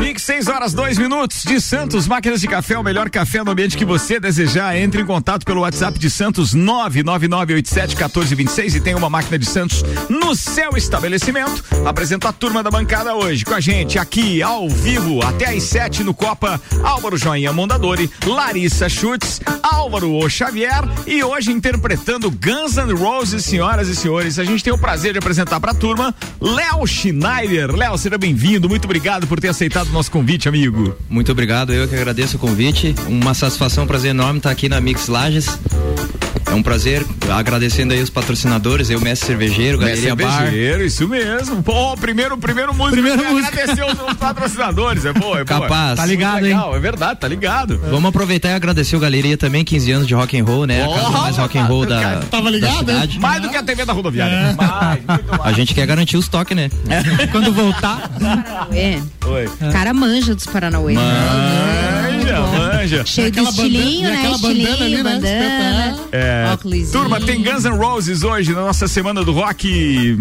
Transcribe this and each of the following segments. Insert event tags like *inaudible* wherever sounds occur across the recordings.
Mix 6 horas 2 minutos de Santos Máquinas de Café, o melhor café no ambiente que você desejar. Entre em contato pelo WhatsApp de Santos 999871426 e tem uma máquina de Santos no seu estabelecimento. Apresento a turma da bancada hoje com a gente aqui ao vivo até às 7 no Copa. Álvaro Joinha Mondadori, Larissa Schutz, Álvaro O Xavier e hoje interpretando Guns N' Roses, senhoras e senhores. A gente tem o prazer de apresentar para a turma Léo Schneider. Léo, seja bem-vindo. Muito obrigado por ter aceitado o nosso convite, amigo. Muito obrigado, eu que agradeço o convite. Uma satisfação, um prazer enorme estar aqui na Mix Lages. É um prazer, agradecendo aí os patrocinadores, eu, Mestre Cervejeiro, Galeria Mestre Cervejeiro, Bar. isso mesmo. Pô, primeiro, primeiro músico primeiro música. agradecer os, patrocinadores, é boa, é boa. Capaz. Tá ligado, hein? É verdade, tá ligado. Vamos aproveitar e agradecer o Galeria também, 15 anos de rock and roll, né? A casa mais rock and roll da, Tava ligado, da cidade. Mais do que a TV da rodoviária. É. Mais, mais. A gente quer garantir os toques, né? É. *laughs* Quando voltar. Oi. Cara manja dos Paranauê. Manja, manja. Cheio de estilinho, né? Aquela bandana ali, né? bandana. É. Turma, tem Guns N' Roses hoje na nossa semana do rock.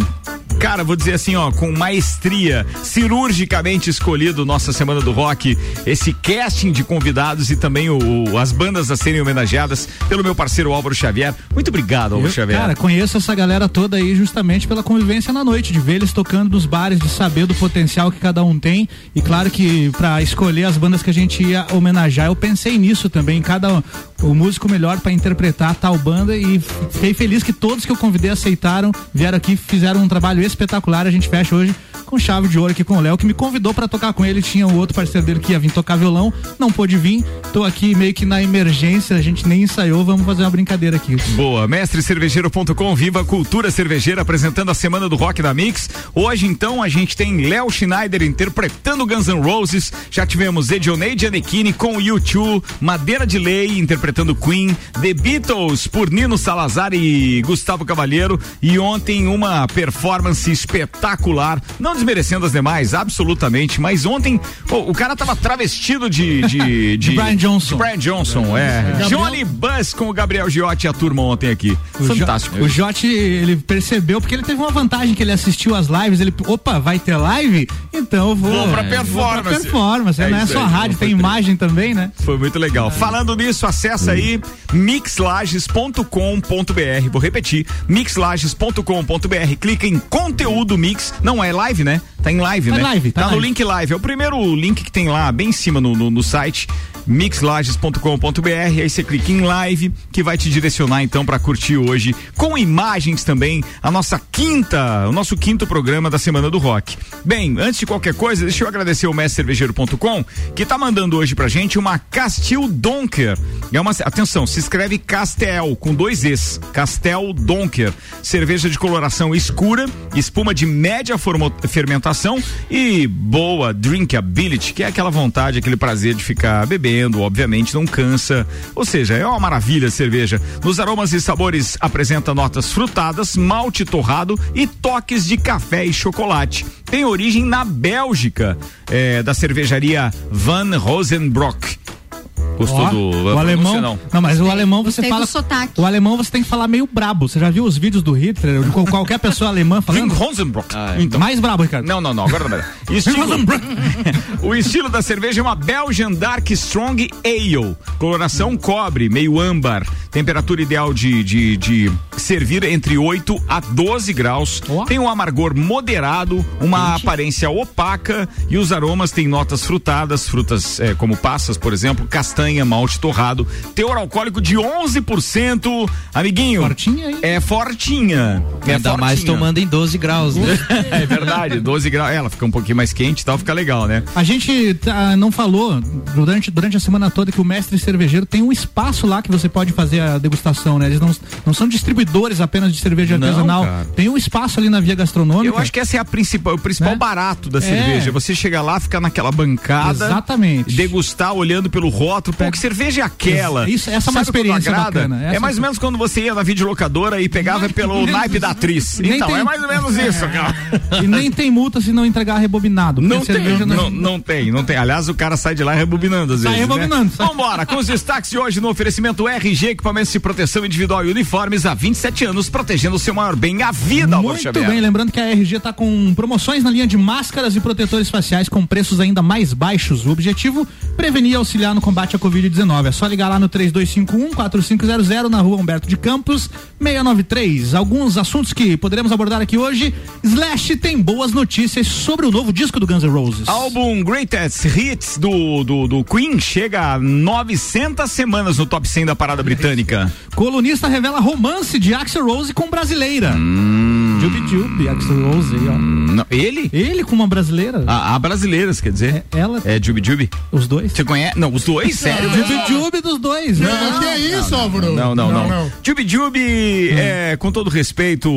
Cara, vou dizer assim, ó, com maestria, cirurgicamente escolhido nossa semana do rock, esse casting de convidados e também o, o as bandas a serem homenageadas pelo meu parceiro Álvaro Xavier. Muito obrigado, Álvaro Eu, Xavier. Cara, conheço essa galera toda aí justamente pela convivência na noite, de ver eles tocando nos bares, de saber do potencial que cada um tem. E claro que para escolher as bandas que a gente ia homenagear, eu pensei nisso também, cada o músico melhor para interpretar tal banda e fiquei feliz que todos que eu convidei aceitaram, vieram aqui, fizeram um trabalho espetacular. A gente fecha hoje com chave de ouro aqui com o Léo, que me convidou para tocar com ele. Tinha um outro parceiro dele que ia vir tocar violão, não pôde vir. Tô aqui meio que na emergência, a gente nem ensaiou, vamos fazer uma brincadeira aqui. Boa, mestrecervejeiro.com, viva a cultura cervejeira, apresentando a semana do rock da Mix. Hoje, então, a gente tem Léo Schneider interpretando Guns N' Roses. Já tivemos Edionei Giannichini com U2, Madeira de Lei interpretando Queen, The Beatles por Nino Salazar e Gustavo Cavalheiro. E ontem, uma performance espetacular. Não desmerecendo as demais, absolutamente. Mas ontem, o cara tava travestido de. De, *laughs* de, de Brian Johnson. De Brian Johnson, é. é. Johnny Buzz com o Gabriel Giotti e a turma ontem aqui. O Fantástico. Jo, o Giotti, ele percebeu, porque ele teve uma vantagem que ele assistiu as lives. Ele, opa, vai ter live? Então eu vou. Vou pra performance. Vou pra performance. É não é só rádio, tem imagem também, né? Foi muito legal. Falando nisso, acessa aí mixlages.com.br. Vou repetir: mixlages.com.br. Clica em conteúdo mix. Não é live, né? Tá em live, tá né? Live, tá, tá live. no link live. É o primeiro link que tem lá, bem em cima no, no, no site mixlages.com.br. Aí você clica em live que vai te direcionar então para curtir hoje com imagens também a nossa quinta, o nosso quinto programa da Semana do Rock. Bem, antes de qualquer coisa, deixa eu agradecer o mestrecervejeiro.com que tá mandando hoje pra gente uma Castil Donker. É uma atenção, se escreve Castel com dois Es. Castel Donker, cerveja de coloração escura, espuma de média fermentação e boa drinkability, que é aquela vontade, aquele prazer de ficar bebendo, obviamente não cansa. Ou seja, é uma maravilha a cerveja. Nos aromas e sabores apresenta notas frutadas, malte torrado e toques de café e chocolate. Tem origem na Bélgica, é, da cervejaria Van Rosenbrock. Gostou Ó, do o alemão? Não. não, mas o alemão você Gostei fala. do sotaque. O alemão você tem que falar meio brabo. Você já viu os vídeos do Hitler? De qual- qualquer pessoa alemã *laughs* falando? Rosenbrock. Então. Mais brabo, Ricardo. Não, não, não, agora não. *laughs* Estilo, *laughs* o estilo da cerveja é uma Belgian Dark Strong Ale. Coloração cobre, meio âmbar. Temperatura ideal de, de, de servir entre 8 a 12 graus. Ó. Tem um amargor moderado, uma aparência opaca e os aromas têm notas frutadas, frutas eh, como passas, por exemplo, castanha, malte torrado. Teor alcoólico de 11%. Amiguinho. Fortinha aí. É fortinha. É Ainda mais fortinha. tomando em 12 graus, né? *laughs* É verdade, 12 graus. Ela fica um pouquinho mais quente e tal, fica legal, né? A gente tá, não falou durante, durante a semana toda que o mestre cervejeiro tem um espaço lá que você pode fazer a degustação, né? Eles não, não são distribuidores apenas de cerveja Não, artesanal. cara. tem um espaço ali na via gastronômica. Eu acho que essa é a principal, o principal Né? barato da É. cerveja. Você chega lá, ficar naquela bancada. Exatamente. Degustar olhando pelo rótulo. Pô, que cerveja é aquela? Isso- essa é uma experiência bacana. É Essa mais ou menos quando você ia na videolocadora e pegava pelo *laughs* naipe da atriz. *laughs* então, tem... é mais ou menos isso, cara. E nem tem multa se não entregar rebobinado. Não tem, não, não, não, tem, não tem. Aliás, o cara sai de lá rebobinando às vezes. Sai rebobinando. Né? Vambora, com os destaques de hoje no oferecimento RG, equipamentos de proteção individual e uniformes há 27 anos, protegendo o seu maior bem, a vida, Muito bem, lembrando que a RG está com promoções na linha de máscaras e protetores faciais com preços ainda mais baixos. O objetivo, prevenir e auxiliar no combate à Covid-19. É só ligar lá no 3251 4500 na rua Humberto de Campos, 693. Alguns assuntos que poderemos abordar aqui hoje. Slash tem boas notícias sobre o novo disco do Guns N' Roses. Álbum Greatest Hits do, do, do Queen chega a 900 semanas no top 100 da parada britânica. Colunista revela romance de Axel Rose com brasileira. Hum. Jubi Jubi, Axel Rose aí, ó. Não, ele? Ele com uma brasileira. A, a brasileiras, quer dizer? É, ela. É Jubi Jubi? Os dois. Você conhece? Não, os dois? Sério? Jubi Jubi dos dois. Não, não, que é isso, Álvaro? Não, não, não. não. Jubi Jubi, é, com todo respeito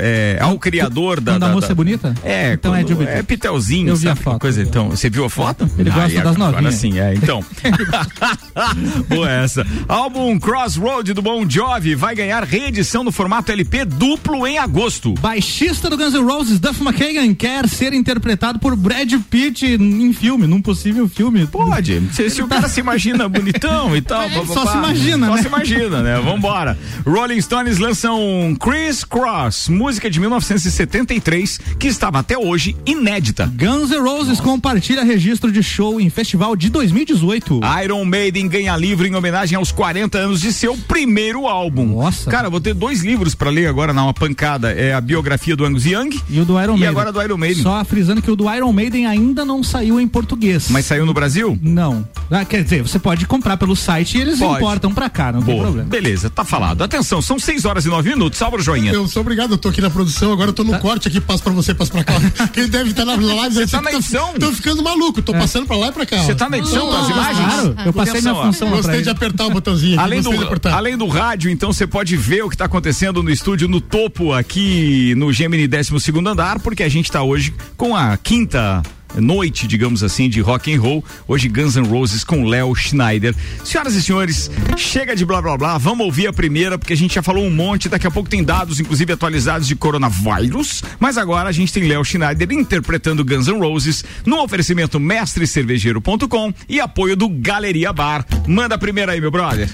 é, ao criador da. Quando a moça da, é bonita? É, então é Jubi É Pitelzinho, Eu vi sabe? A foto. Coisa, então, você viu a foto? Ele gosta das novinhas. Agora sim, é, então. *laughs* Boa essa. Álbum Crossroad do Bon Jovi vai ganhar reedição no formato LP duplo em agosto. Baixista do Guns N' Roses, Duff McKagan, quer ser interpretado por Brad Pitt em filme, num possível filme. Pode. Se, se o cara se imagina bonitão e tal. *laughs* É, só se imagina, só né? se imagina, né? Vambora. Rolling Stones lançam Chris Cross, música de 1973, que estava até hoje inédita. Guns N' Roses Nossa. compartilha registro de show em festival de 2018. Iron Maiden ganha livro em homenagem aos 40 anos de seu primeiro álbum. Nossa. Cara, vou ter dois livros para ler agora na uma pancada. É a biografia do Angus Young e o do Iron Maiden. E agora do Iron Maiden. Só frisando que o do Iron Maiden ainda não saiu em português. Mas saiu no Brasil? Não. Ah, quer dizer, você pode comprar pelo site e eles pode. importam pra cá, não Boa. tem problema. Beleza, tá falado. Atenção, são 6 horas e 9 minutos. Salva o joinha. Eu sou obrigado, eu tô aqui na produção, agora eu tô no tá. corte aqui, passo pra você, passo pra cá. *laughs* Quem deve estar na live. Você tá na edição? Tô, tô ficando maluco, tô é. passando pra lá e pra cá. Você tá na edição das imagens? Claro, eu passei minha função Gostei de apertar o botãozinho aqui. Além do, além do rádio, então você pode ver o que tá acontecendo no estúdio, no topo aqui no Gemini 12 segundo andar, porque a gente tá hoje com a quinta noite, digamos assim, de rock and roll. Hoje Guns N' Roses com Léo Schneider. Senhoras e senhores, chega de blá blá blá, vamos ouvir a primeira, porque a gente já falou um monte, daqui a pouco tem dados, inclusive atualizados de coronavírus, mas agora a gente tem Léo Schneider interpretando Guns N' Roses no oferecimento mestrecervejeiro.com e apoio do Galeria Bar. Manda a primeira aí, meu brother.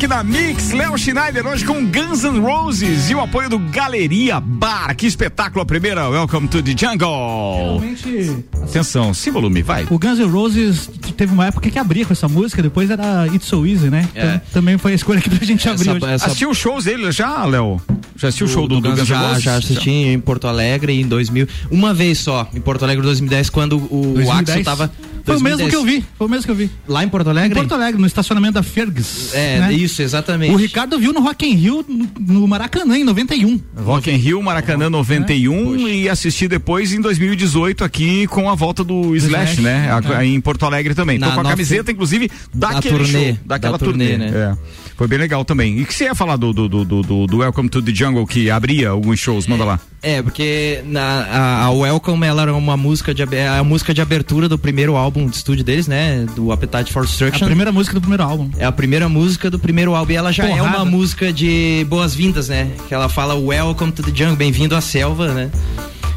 Rock na Mix. Léo Schneider hoje com Guns N' Roses e o apoio do Galeria Bar. Que espetáculo a primeira. Welcome to the Jungle. Realmente. Atenção, sim volume, vai. O Guns N' Roses teve uma época que abria com essa música, depois era It's So Easy, né? É. Então, também foi a escolha que a gente abriu. Essa, essa... Assistiu shows dele já, Léo? Já assistiu o show do, do, do Guns N' Roses? Já, já assisti em Porto Alegre em 2000. Uma vez só, em Porto Alegre 2010, quando o, 2010? o Axel tava foi o mesmo que eu vi. Foi o mesmo que eu vi. Lá em Porto Alegre? Em Porto Alegre, no estacionamento da Fergus. É, né? isso, exatamente. O Ricardo viu no Rock in Rio, no Maracanã, em 91. Rock in Rio, Maracanã 91 é. e assisti depois em 2018 aqui com a volta do Slash, Slash né? É. Em Porto Alegre também. Na, Tô com a camiseta, inclusive, daquele turnê, show, daquela da turnê, turnê, né? É. Foi bem legal também. E o que você ia falar do, do, do, do, do Welcome to the Jungle que abria alguns shows? Manda lá. É, porque na, a, a, Welcome ela era uma música de é a música de abertura do primeiro álbum de estúdio deles, né? Do Appetite for Destruction. É a primeira música do primeiro álbum. É a primeira música do primeiro álbum. E ela já Porrada. é uma música de boas-vindas, né? Que ela fala Welcome to the Jungle, bem-vindo à selva, né?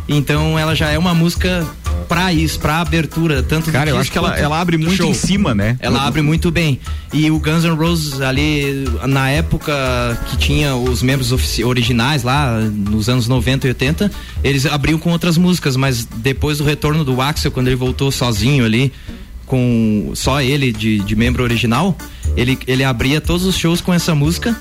Então ela já é uma música pra isso, pra abertura, tanto Cara, eu acho que ela, ela abre muito show. em cima, né? Ela abre muito bem. E o Guns N' Roses ali, na época que tinha os membros originais lá, nos anos 90 e 80, eles abriam com outras músicas, mas depois do retorno do Axel, quando ele voltou sozinho ali, com só ele de, de membro original, ele, ele abria todos os shows com essa música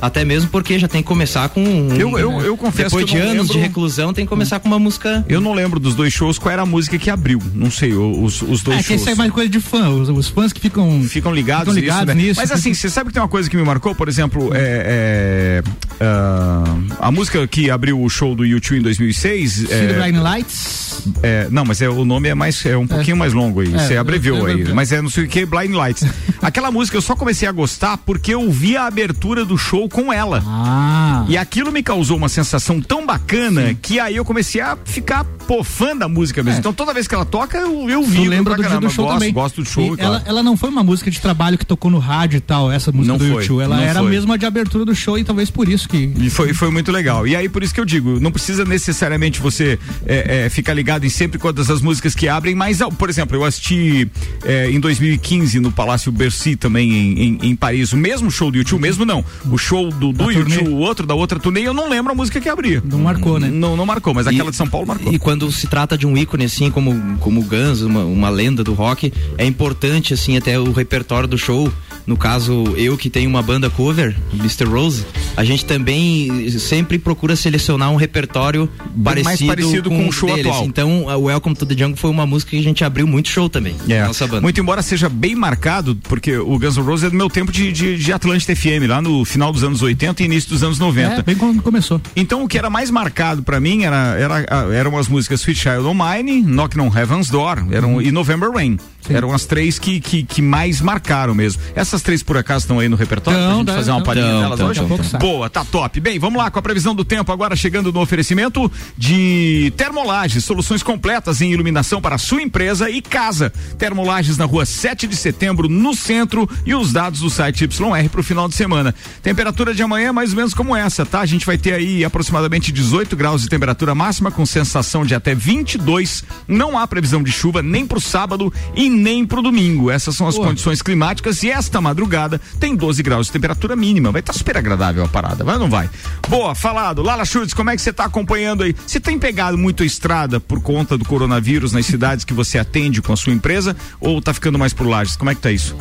até mesmo porque já tem que começar com. Eu, eu, eu confesso Depois de anos lembro... de reclusão, tem que começar com uma música. Eu não lembro dos dois shows qual era a música que abriu. Não sei, os, os dois é, shows. É que isso é mais coisa de fã. Os, os fãs que ficam. Ficam ligados, ficam ligados nisso, né? nisso, Mas assim, você sabe que tem uma coisa que me marcou? Por exemplo, é, é uh, a música que abriu o show do YouTube em 2006. É, Lights? É, não, mas é, o nome é mais é um pouquinho mais longo aí. Você abreviou aí. Mas é não sei o que, Blind Lights. *laughs* Aquela música eu só comecei a gostar porque eu vi a abertura do show com ela. Ah. Ah. E aquilo me causou uma sensação tão bacana Sim. que aí eu comecei a ficar pô, fã da música mesmo. É. Então toda vez que ela toca, eu, eu vi. lembra do dia do show gosto, também. Gosto do show. Ela, ela não foi uma música de trabalho que tocou no rádio e tal, essa música não do foi, YouTube. Ela era foi. mesmo a de abertura do show e talvez por isso que. E foi, foi muito legal. E aí por isso que eu digo, não precisa necessariamente você é, é, ficar ligado em sempre todas as músicas que abrem, mas, por exemplo, eu assisti é, em 2015 no Palácio Bercy também em, em, em, Paris, o mesmo show do YouTube, mesmo não, o show do, do YouTube, o outro da outra turnê, eu não lembro a música que abria. Não marcou, né? Não, não marcou, mas e, aquela de São Paulo marcou. E quando se trata de um ícone assim, como, como Guns, uma, uma lenda do rock, é importante assim até o repertório do show no caso, eu que tenho uma banda cover, Mr. Rose, a gente também sempre procura selecionar um repertório parecido, mais parecido com, com o show deles. atual. Então, o Welcome to the Jungle foi uma música que a gente abriu muito show também. É. Nossa banda. Muito embora seja bem marcado, porque o Guns N' Roses é do meu tempo de, de, de Atlântida FM, lá no final dos anos 80 e início dos anos 90. É, bem quando começou. Então, o que era mais marcado para mim era, era, eram as músicas Sweet Child O' Mine, Knock on Heaven's Door eram, uhum. e November Rain. Sim. Eram as três que, que, que, mais marcaram mesmo. Essas três, por acaso, estão aí no repertório não, pra gente fazer uma palhinha não, delas hoje? Boa, tá top. Bem, vamos lá com a previsão do tempo agora chegando no oferecimento de Termolages, soluções completas em iluminação para sua empresa e casa. Termolages na rua 7 de setembro, no centro, e os dados do site YR para o final de semana. Temperatura de amanhã mais ou menos como essa, tá? A gente vai ter aí aproximadamente 18 graus de temperatura máxima, com sensação de até 22. Não há previsão de chuva nem para o sábado e nem pro domingo. Essas são as Pô. condições climáticas e esta madrugada tem 12 graus de temperatura mínima. Vai estar tá super agradável a parada, vai ou não vai? Boa, falado. Lala Schultz, como é que você está acompanhando aí? Você tem pegado muito estrada por conta do coronavírus nas cidades que você atende com a sua empresa ou tá ficando mais por lajes? Como é que tá isso?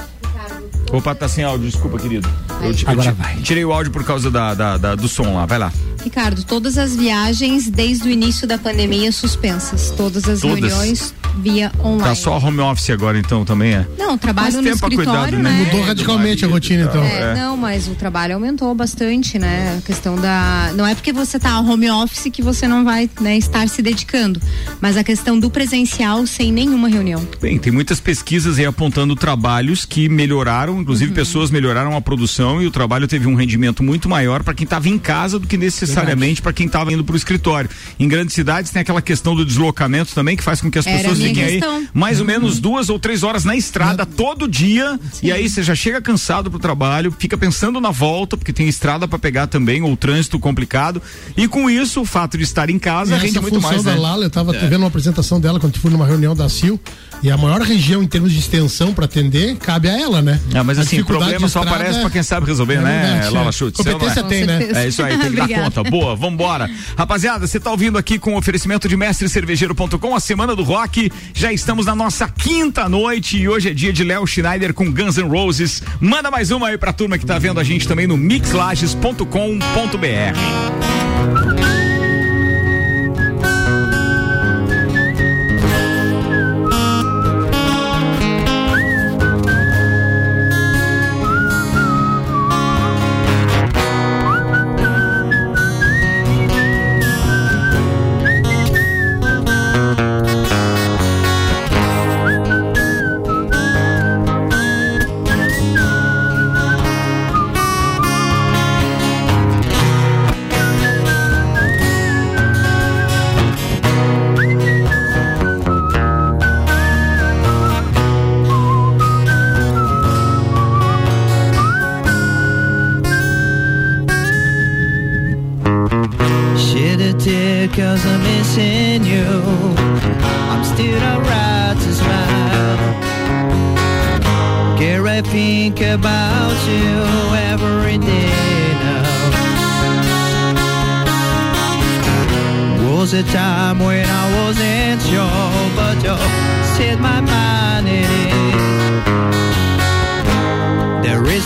Opa, tá sem áudio, desculpa, querido. Eu, Agora eu, vai. Tirei o áudio por causa da, da, da, do som lá, vai lá. Ricardo, todas as viagens desde o início da pandemia suspensas, todas as todas. reuniões via online. Tá só home office agora então também é? Não, trabalho no escritório, cuidado, né? Mudou radicalmente a rotina então. É, é. Não, mas o trabalho aumentou bastante, né? A questão da, não é porque você tá home office que você não vai, né, estar se dedicando, mas a questão do presencial sem nenhuma reunião. Bem, tem muitas pesquisas aí apontando trabalhos que melhoraram, inclusive uhum. pessoas melhoraram a produção e o trabalho teve um rendimento muito maior para quem estava em casa do que necessariamente para quem estava indo para o escritório. Em grandes cidades tem aquela questão do deslocamento também que faz com que as Era pessoas fiquem aí mais ou menos duas ou três horas na estrada todo dia e aí você já chega cansado pro trabalho, fica pensando na volta porque tem estrada para pegar também ou trânsito complicado e com isso o fato de estar em casa rende muito mais, da né? Lala, eu estava vendo uma apresentação dela quando fui numa reunião da CIL e a maior região em termos de extensão para atender cabe a ela, né? Ah, mas A assim, o problema só aparece é- pra quem sabe resolver, é né, verdade, Lala é. Não Competência é? tem, né? É isso aí, tem que dar *laughs* conta. Boa, vambora. Rapaziada, você tá ouvindo aqui com o oferecimento de mestrecervejeiro.com, a semana do rock. Já estamos na nossa quinta noite e hoje é dia de Léo Schneider com Guns N' Roses. Manda mais uma aí pra turma que tá vendo a gente também no mixlages.com.br.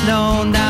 known that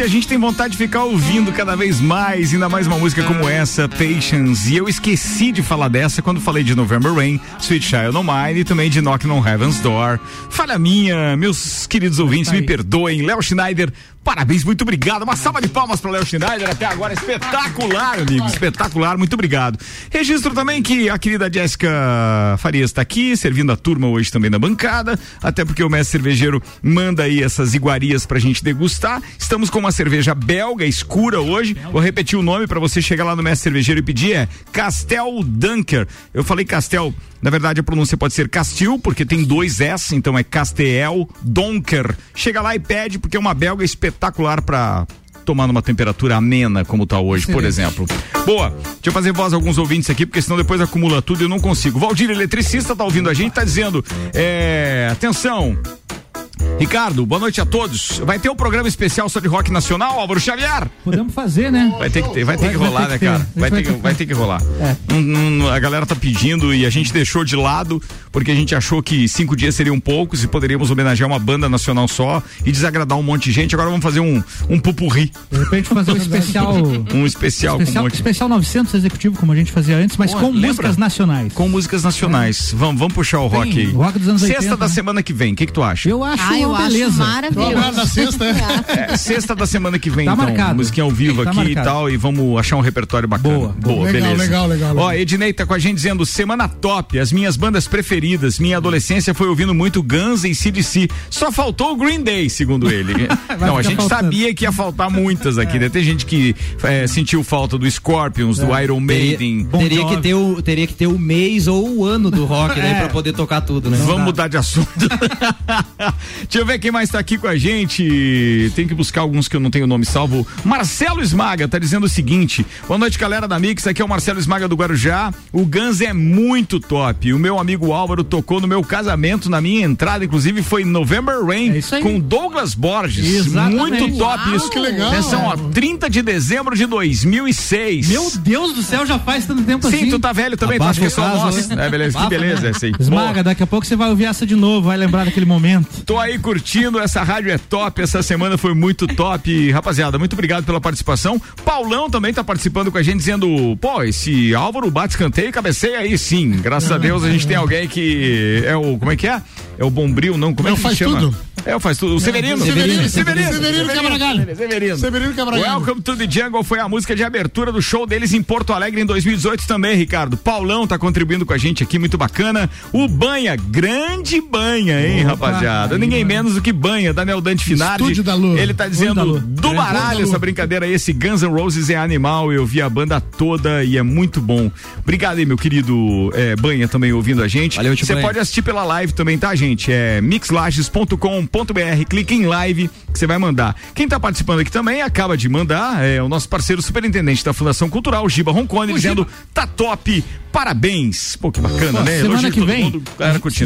e a gente tem vontade de ficar ouvindo cada vez mais, ainda mais uma música como essa, Patience. E eu esqueci de falar dessa quando falei de November Rain, Sweet Child O' Mine e também de Knocking on Heaven's Door. Falha minha, meus queridos ouvintes, me perdoem. Léo Schneider, parabéns, muito obrigado. Uma salva de palmas para Léo Schneider até agora, espetacular, amigo, espetacular, muito obrigado. Registro também que a querida Jéssica Farias está aqui, servindo a turma hoje também na bancada, até porque o mestre cervejeiro manda aí essas iguarias pra gente degustar. Estamos com uma cerveja belga escura hoje. Vou repetir o nome para você chegar lá no mestre cervejeiro e pedir é Castel Dunker. Eu falei Castel, na verdade a pronúncia pode ser Castil, porque tem dois S, então é Castel Donker. Chega lá e pede porque é uma belga espetacular para tomar numa temperatura amena como tá hoje, por *laughs* exemplo. Boa, deixa eu fazer voz a alguns ouvintes aqui, porque senão depois acumula tudo e eu não consigo. Valdir, eletricista, tá ouvindo a gente, tá dizendo, é, atenção, Ricardo, boa noite a todos. Vai ter um programa especial sobre rock nacional, Álvaro Xavier? Podemos fazer, né? Vai ter que ter, vai ter que rolar, né, cara? Vai ter que, vai ter que rolar. É. a galera tá pedindo e a gente deixou de lado porque a gente achou que cinco dias seriam poucos e poderíamos homenagear uma banda nacional só e desagradar um monte de gente. Agora vamos fazer um, um pupurri. De repente fazer um especial. *laughs* um especial, especial, um monte... especial 900 executivo, como a gente fazia antes, mas com lembra? músicas nacionais. Com músicas nacionais. É. Vamos, vamos puxar o rock Tem, aí. Rock dos anos Sexta 80, da né? semana que vem, o que, que tu acha? Eu acho Ah, eu uma acho beleza. maravilhoso. Na sexta, *laughs* é. É, sexta da semana que vem, Tá então. marcado. Musiquinha ao vivo Tá aqui e marcado. tal. E vamos achar um repertório bacana. Boa. Boa, Legal, beleza. legal, legal, Ó, legal. Ednei tá com a gente dizendo: semana top, as minhas bandas preferidas. Minha adolescência foi ouvindo muito Guns e CDC. Só faltou o Green Day, segundo ele. *laughs* Não, a gente faltando. sabia que ia faltar muitas aqui, né? Tem gente que é, sentiu falta do Scorpions, do Iron Maiden. Teria, teria que ter o, teria que ter o mês ou o ano do rock, né? *laughs* É. Pra poder tocar tudo, né? Vamos mudar de assunto. Deixa eu ver quem mais tá aqui com a gente. Tem que buscar alguns que eu não tenho o nome salvo. Marcelo Esmaga tá dizendo o seguinte: Boa noite, galera da Mix. Aqui é o Marcelo Esmaga do Guarujá. O Guns é muito top. O meu amigo Álvaro tocou no meu casamento, na minha entrada, inclusive foi November Rain É com Douglas Borges. Exatamente. Muito top Uau, isso. que legal. Atenção, ó, 30 de dezembro de 2006. Meu Deus do céu, já faz tanto tempo Sim, assim. tu tá velho também, tu acha que é só nós. né? É, beleza, que Abafa, beleza, né? é assim. Esmaga, daqui a pouco você vai ouvir essa de novo, vai lembrar daquele momento. Tô aí curtindo, essa rádio é top, essa semana foi muito top. Rapaziada, muito obrigado pela participação. Paulão também tá participando com a gente, dizendo, pô, esse Álvaro bate escanteio e cabeceia aí sim. Graças a Deus a gente tem alguém que é o, como é que é? É o Bombril, não? Como é É que faz chama? tudo. É faz tudo. O Severino. Severino, Severino. Severino Cabragalho. Severino. Severino Cabragalho. Welcome to the Jungle foi a música de abertura do show deles em Porto Alegre em 2018 também, Ricardo. Paulão tá contribuindo com a gente aqui, muito bacana. O Banha, grande Banha, hein, rapaziada? aí, Ninguém mano. menos do que Banha, Daniel Dante Finardi. Estúdio da Lua. Ele tá dizendo do É. baralho essa brincadeira aí, esse Guns N' Roses é animal, eu vi a banda toda e é muito bom. Obrigado aí, meu querido é, Banha, também ouvindo a gente. Você pode assistir pela live também, tá, gente? É mixlages.com.br, clique em live que você vai mandar. Quem tá participando aqui também acaba de mandar, é o nosso parceiro superintendente da Fundação Cultural, Giba Roncone, dizendo, tá top, parabéns. Pô, que bacana, Pô, né? semana Elogio que vem, mundo,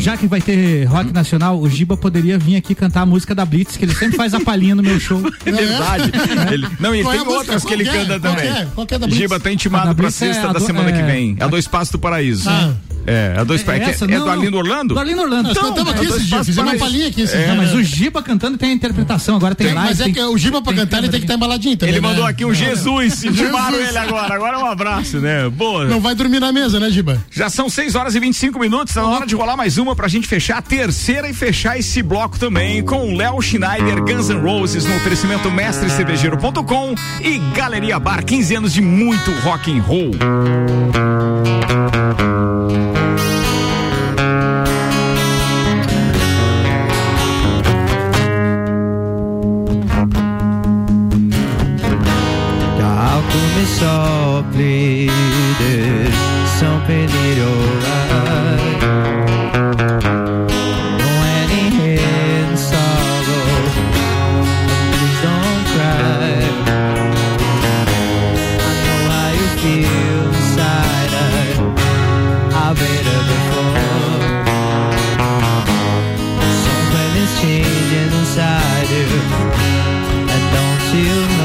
já que vai ter rock nacional, o Giba poderia vir aqui cantar a música da Blitz, que ele sempre faz a palhinha no meu show. *laughs* É verdade. Ele- não, e Qual é tem música? outras que ele é? canta Qual também. que é? Qual que é da Blitz? Giba tá A intimado da pra Blitz é sexta da do- semana que é- vem. A Dois Passos do Paraíso. Ah. É, a Dois Passos. É, que- essa? é do. Arlindo Orlando? Do Arlindo Orlando. Nós Então, cantamos é aqui dois esse dia, passos fizemos uma palhinha aqui esse É. dia. Não, mas o Giba cantando tem a interpretação, agora tem, Tem, live. mas é que o Giba pra cantar ele tem que estar embaladinho também. Ele né? mandou aqui um Jesus, intimaram Jesus. ele agora. Agora um abraço, né? Boa. Não vai dormir na mesa, né, Giba? Já são 6 horas e 25 minutos, tá na hora de rolar mais uma pra gente fechar a terceira e fechar esse bloco também com o Léo Schneider, Guns N' Roses no oferecimento mestrecervejeiro.com e Galeria Bar, 15 anos de muito rock and roll. completed something it alright. No any hidden sorrow, please don't cry. I know how you feel inside. I, I've been there before. Something is changing inside you, and don't you know?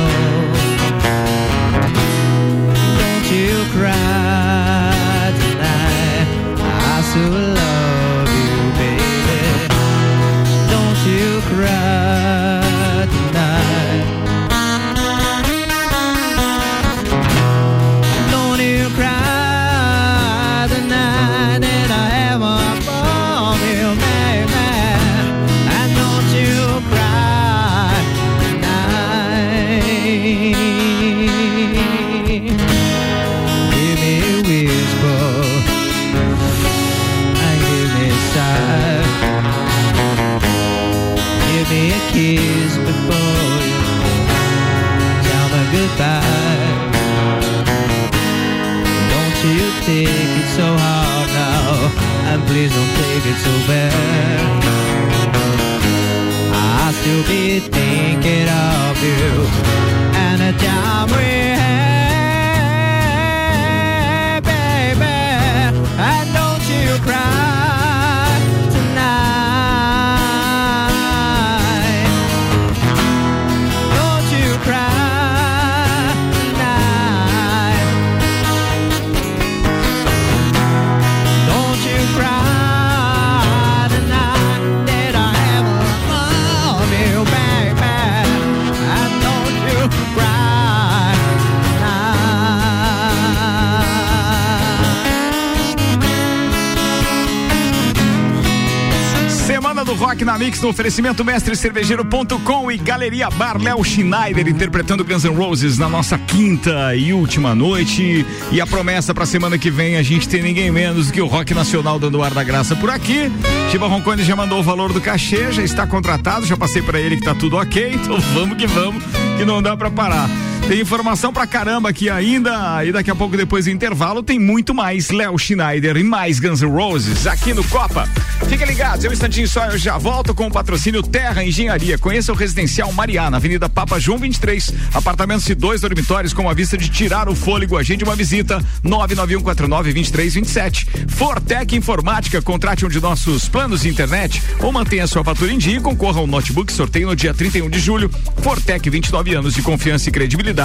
No oferecimento mestre cervejeiro.com e Galeria Bar Léo Schneider interpretando Guns N' Roses na nossa quinta e última noite. E a promessa pra semana que vem a gente tem ninguém menos do que o Rock Nacional dando ar da graça por aqui. Tiba Roncone já mandou o valor do cachê, já está contratado, já passei pra ele que tá tudo ok, *laughs* então vamos que vamos, que não dá pra parar. Tem informação pra caramba aqui ainda, e daqui a pouco depois do intervalo tem muito mais Léo Schneider e mais Guns N' Roses aqui no Copa. Fiquem ligados, eu um instantinho só, eu já volto com o patrocínio Terra Engenharia. Conheça o Residencial Mariana, Avenida Papa João 23, apartamentos de dois dormitórios com a vista de tirar o fôlego. Agende uma visita 991492327. Fortec Informática, contrate um de nossos planos de internet ou mantenha sua fatura em dia e concorra ao notebook sorteio no dia 31 de julho. Fortec 29 anos de confiança e credibilidade.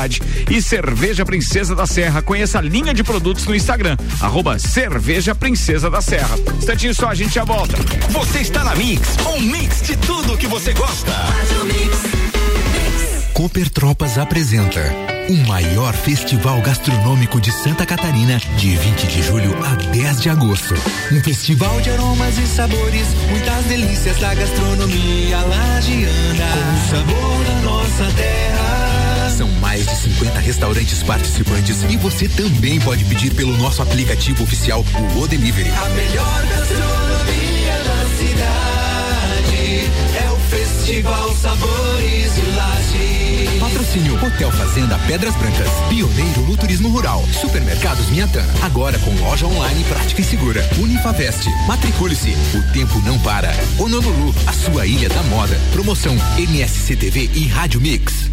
E Cerveja Princesa da Serra. Conheça a linha de produtos no Instagram, arroba Cerveja Princesa da Serra. Instantinho só, a gente já volta. Você está na Mix, um mix de tudo que você gosta. Cooper Tropas apresenta o maior festival gastronômico de Santa Catarina, de 20 de julho a 10 de agosto. Um festival de aromas e sabores, muitas delícias da gastronomia lagiana, com o sabor da nossa terra. São mais de 50 restaurantes participantes e você também pode pedir pelo nosso aplicativo oficial, o O Delivery. A melhor gastronomia da cidade é o Festival Sabores de Laje. Patrocínio Hotel Fazenda Pedras Brancas, pioneiro no turismo rural. Supermercados Miatan, agora com loja online prática e segura. Unifavest, matricule-se, o tempo não para. Honolulu, a sua ilha da moda. Promoção MSCTV e Rádio Mix.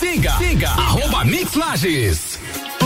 Siga, siga, arroba Mix Lages.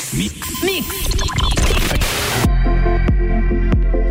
Mix. Mix. Mix.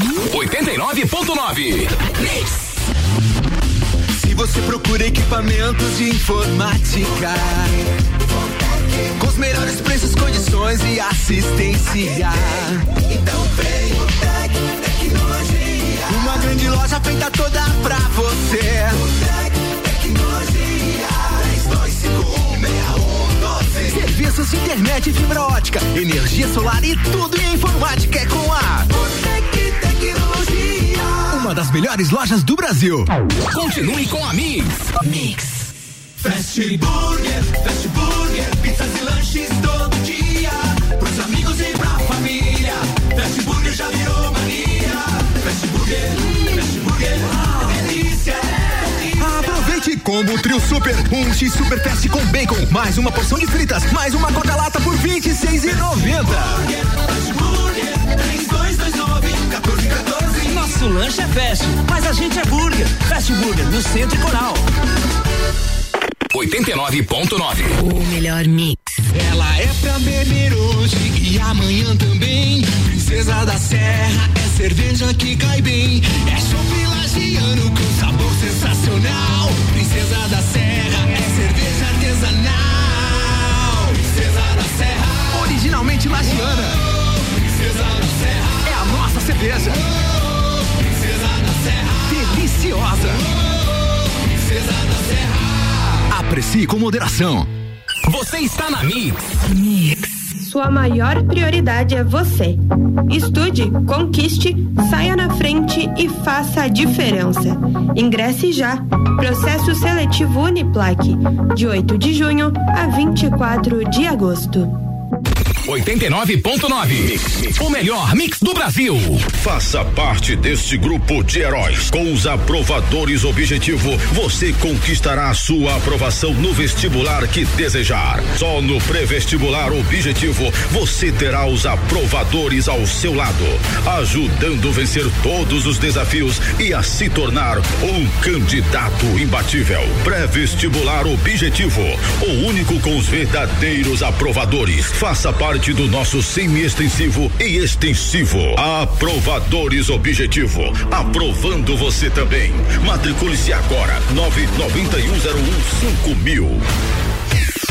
89.9. Se você procura equipamentos de informática, com os melhores preços, condições e assistência, então vem o Tec Tecnologia. Uma grande loja feita toda pra você. Tec Tecnologia. 32516112. Serviços de internet fibra ótica, energia solar e tudo em informática é com a. Uma das melhores lojas do Brasil. Continue com a Mix. Mix. Fast Burger, Fast Burger, pizzas e lanches todo dia. Pros amigos e pra família. Fast Burger já virou mania. Fast Burger, Fast Burger, delícia, é delícia. Combo Trio Super, um X Super Fast com bacon, mais uma porção de fritas, mais uma Coca-Lata por R$ 26,90. Nosso lanche é fast, mas a gente é burger. Fast Burger, no Centro e Coral. 89.9. O melhor mix. Ela é pra beber hoje e amanhã também. Princesa da Serra é cerveja que cai bem. É chopp lagiano com sabor sensacional. Princesa da Serra é cerveja artesanal. Princesa da Serra. Originalmente lagiana. Princesa da Serra. É a nossa cerveja. Princesa Deliciosa. Princesa da Serra. Aprecie com moderação. Você está na Mix. Sua maior prioridade é você. Estude, conquiste, saia na frente e faça a diferença. Ingresse já. Processo seletivo Uniplaque, de 8 de junho a 24 de agosto. 89.9. O melhor mix do Brasil. Faça parte deste grupo de heróis. Com os aprovadores Objetivo, você conquistará sua aprovação no vestibular que desejar. Só no pré-vestibular Objetivo, você terá os aprovadores ao seu lado, ajudando a vencer todos os desafios e a se tornar um candidato imbatível. Pré-vestibular Objetivo, o único com os verdadeiros aprovadores. Faça parte do nosso semi-extensivo e extensivo. Aprovadores Objetivo, aprovando você também. Matricule-se agora, nove noventa e um zero um cinco mil.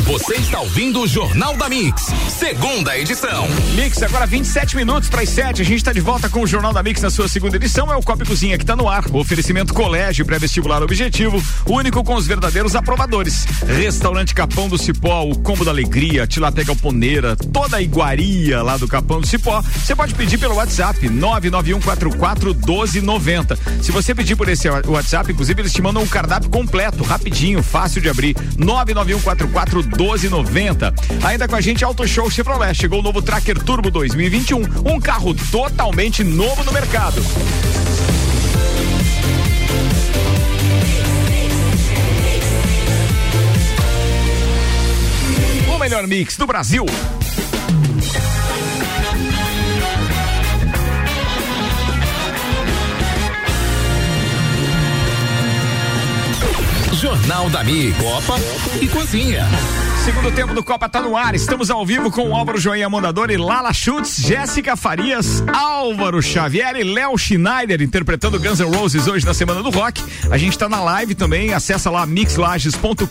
Você está ouvindo o Jornal da Mix, segunda edição. Mix, agora 27 minutos para as 7. A gente está de volta com o Jornal da Mix na sua segunda edição. É o Copa e Cozinha que está no ar. Oferecimento Colégio Pré-Vestibular Objetivo, único com os verdadeiros aprovadores. Restaurante Capão do Cipó, o Combo da Alegria, Tilaté Galponeira, toda a iguaria lá do Capão do Cipó. Você pode pedir pelo WhatsApp 991441290. Se você pedir por esse WhatsApp, inclusive eles te mandam um cardápio completo, rapidinho, fácil de abrir. 99144 1290. Ainda com a gente Auto Show Chevrolet. Chegou o novo Tracker Turbo 2021, um carro totalmente novo no mercado. O melhor mix do Brasil. Jornal da Mix, Copa e Cozinha. Segundo tempo do Copa tá no ar. Estamos ao vivo com o Álvaro Joinha Mondador e Lala Schutz, Jéssica Farias, Álvaro Xavier e Léo Schneider interpretando Guns N' Roses hoje na Semana do Rock. A gente tá na live também. Acessa lá mixlages.com.br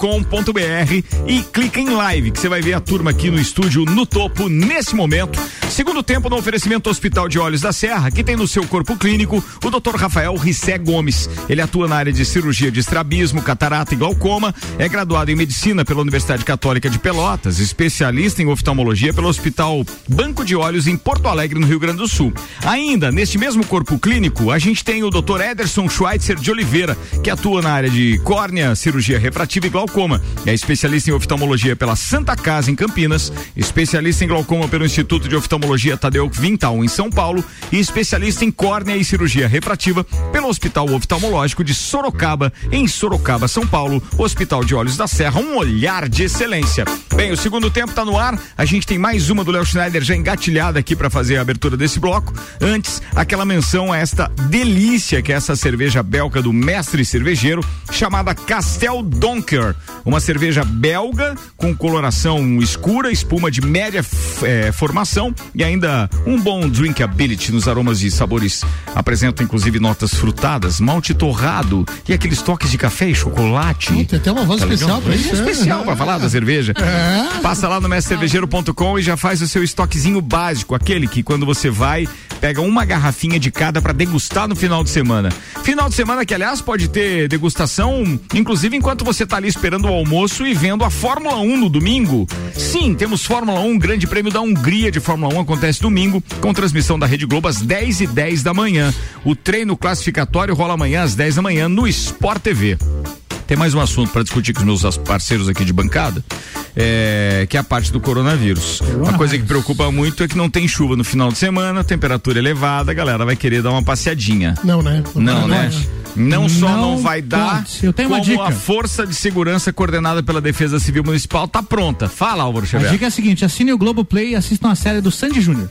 e clica em live que você vai ver a turma aqui no estúdio no topo nesse momento. Segundo tempo no oferecimento Hospital de Olhos da Serra, que tem no seu corpo clínico o Dr. Rafael Rissé Gomes. Ele atua na área de cirurgia de estrabismo, catarata e glaucoma, é graduado em medicina pela Universidade Católica de Pelotas, especialista em oftalmologia pelo Hospital Banco de Olhos em Porto Alegre, no Rio Grande do Sul. Ainda neste mesmo corpo clínico, a gente tem o Dr. Ederson Schweitzer de Oliveira, que atua na área de córnea, cirurgia refrativa e glaucoma. É especialista em oftalmologia pela Santa Casa em Campinas, especialista em glaucoma pelo Instituto de Oftalmologia Tadeu Vintal em São Paulo e especialista em córnea e cirurgia refrativa pelo Hospital Oftalmológico de Sorocaba, em Sorocaba, São Paulo, Hospital de Olhos da Serra, um olhar de excelência. Bem, o segundo tempo tá no ar. A gente tem mais uma do Léo Schneider já engatilhada aqui para fazer a abertura desse bloco. Antes, aquela menção a esta delícia que é essa cerveja belga do mestre cervejeiro chamada Castel Donker, uma cerveja belga com coloração escura, espuma de média eh, formação e ainda um bom drinkability nos aromas e sabores. Apresenta inclusive notas frutadas, malte torrado e aqueles toques de café e chocolate. Tem até uma voz Tá especial pra É isso. especial pra falar da cerveja. É. Passa lá no mestrecervejeiro.com e já faz o seu estoquezinho básico, aquele que quando você vai, pega uma garrafinha de cada para degustar no final de semana. Final de semana que aliás pode ter degustação, inclusive enquanto você tá ali esperando o almoço e vendo a Fórmula 1 no domingo. Sim, temos Fórmula 1, Grande Prêmio da Hungria de Fórmula 1 acontece domingo, com transmissão da Rede Globo às 10 e 10 da manhã. O treino classificatório rola amanhã às 10 da manhã no Sport TV. Tem mais um assunto para discutir com os meus parceiros aqui de bancada, é, que é a parte do coronavírus. Uma coisa que preocupa muito é que não tem chuva no final de semana, temperatura elevada, a galera vai querer dar uma passeadinha. Não, né? Não, né? Não só não, Não vai dar. Eu tenho uma como dica. a Força de Segurança coordenada pela Defesa Civil Municipal tá pronta. Fala, Álvaro A Xavier. dica é a seguinte: assine o Globoplay e assistam a série do Sandy Júnior.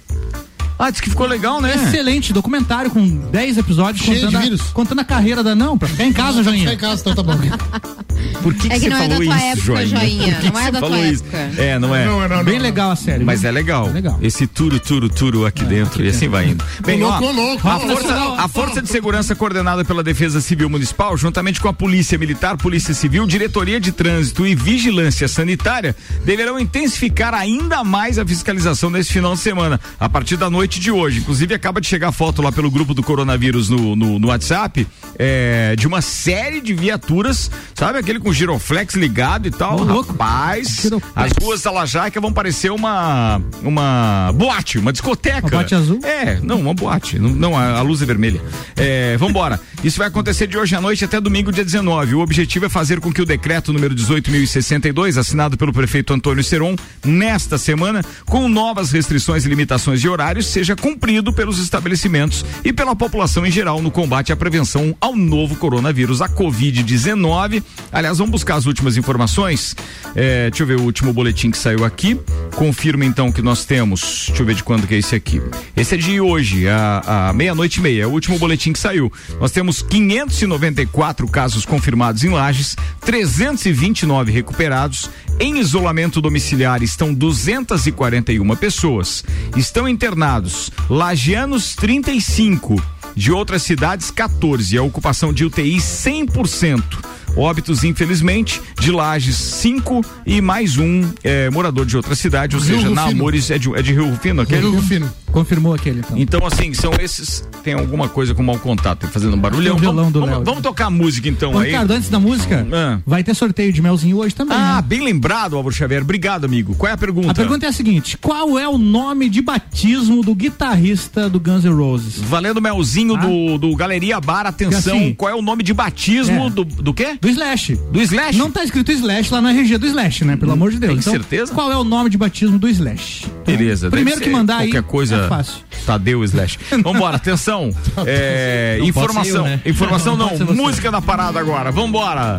Ah, disse que ficou legal, né? Excelente documentário com 10 episódios Cheio de contando a, vírus. contando a carreira da. Não, pra ficar em casa, Joinha. em casa, então tá bom. *laughs* Por que, É que que você não é da falou tua isso, época, Joinha? Joinha. Por que Não que é você da tua falou isso? época. É, não é. Não, não, não. Bem legal a série. Mas é legal. É legal. Esse turo, turo, turo aqui dentro. E assim vai indo. Bem, ó, a, força, a Força de Segurança coordenada pela Defesa Civil Municipal, juntamente com a Polícia Militar, Polícia Civil, Diretoria de Trânsito e Vigilância Sanitária, deverão intensificar ainda mais a fiscalização nesse final de semana, a partir da noite de hoje. Inclusive, acaba de chegar foto lá pelo grupo do coronavírus no, no, no WhatsApp, é, de uma série de viaturas, sabe? Aquele com giroflex ligado e tal. Ô, louco. Rapaz, as ruas da Lajaica vão parecer uma, uma boate, uma discoteca. Uma boate azul? É, não, uma boate. Não, não, a, a luz é vermelha. É, vambora. Isso vai acontecer de hoje à noite até domingo, dia 19. O objetivo é fazer com que o decreto número 18.062, assinado pelo prefeito Antônio Seron, nesta semana, com novas restrições e limitações de horários, seja cumprido pelos estabelecimentos e pela população em geral no combate à prevenção ao novo coronavírus, a Covid-19. Aliás, vamos buscar as últimas informações. É, deixa eu ver o último boletim que saiu aqui. Confirma então que nós temos. Deixa eu ver de quando que é esse aqui. Esse é de hoje, a, a meia-noite e meia. É o último boletim que saiu. Nós temos 594 casos confirmados em Lages, 329 recuperados. Em isolamento domiciliar estão 241 pessoas. Estão internados lagianos 35, de outras cidades 14. A ocupação de UTI 100%. Óbitos, infelizmente, de Lages 5 e mais um eh, morador de outra cidade, ou Rio seja, na Rufino. Amores é de, é de Rio Rufino, aquele? Rio Rufino. Confirmou aquele então. Então, assim, são esses. Tem alguma coisa com mau contato, fazendo um barulhão. Tem o violão vamos, do vamos, Léo. vamos tocar a música então aí. Ricardo, antes da música, Ah. vai ter sorteio de melzinho hoje também. Ah, né? bem lembrado, Álvaro Xavier. Obrigado, amigo. Qual é a pergunta? A pergunta é a seguinte: qual é o nome de batismo do guitarrista do Guns N' Roses? Valendo melzinho Ah. do, do Galeria Bar, atenção. assim, qual é o nome de batismo É. do, do quê? Do Slash. Do Slash? Não tá escrito Slash lá na RG do Slash, né? Pelo amor de Deus. Tem Então, certeza? Qual é o nome de batismo do Slash? Então, Beleza. Primeiro que mandar aí. Qualquer coisa. É fácil. Tadeu Slash. Vambora, atenção. *laughs* É, informação. eu, né? Informação Não não. música da parada agora. Vambora.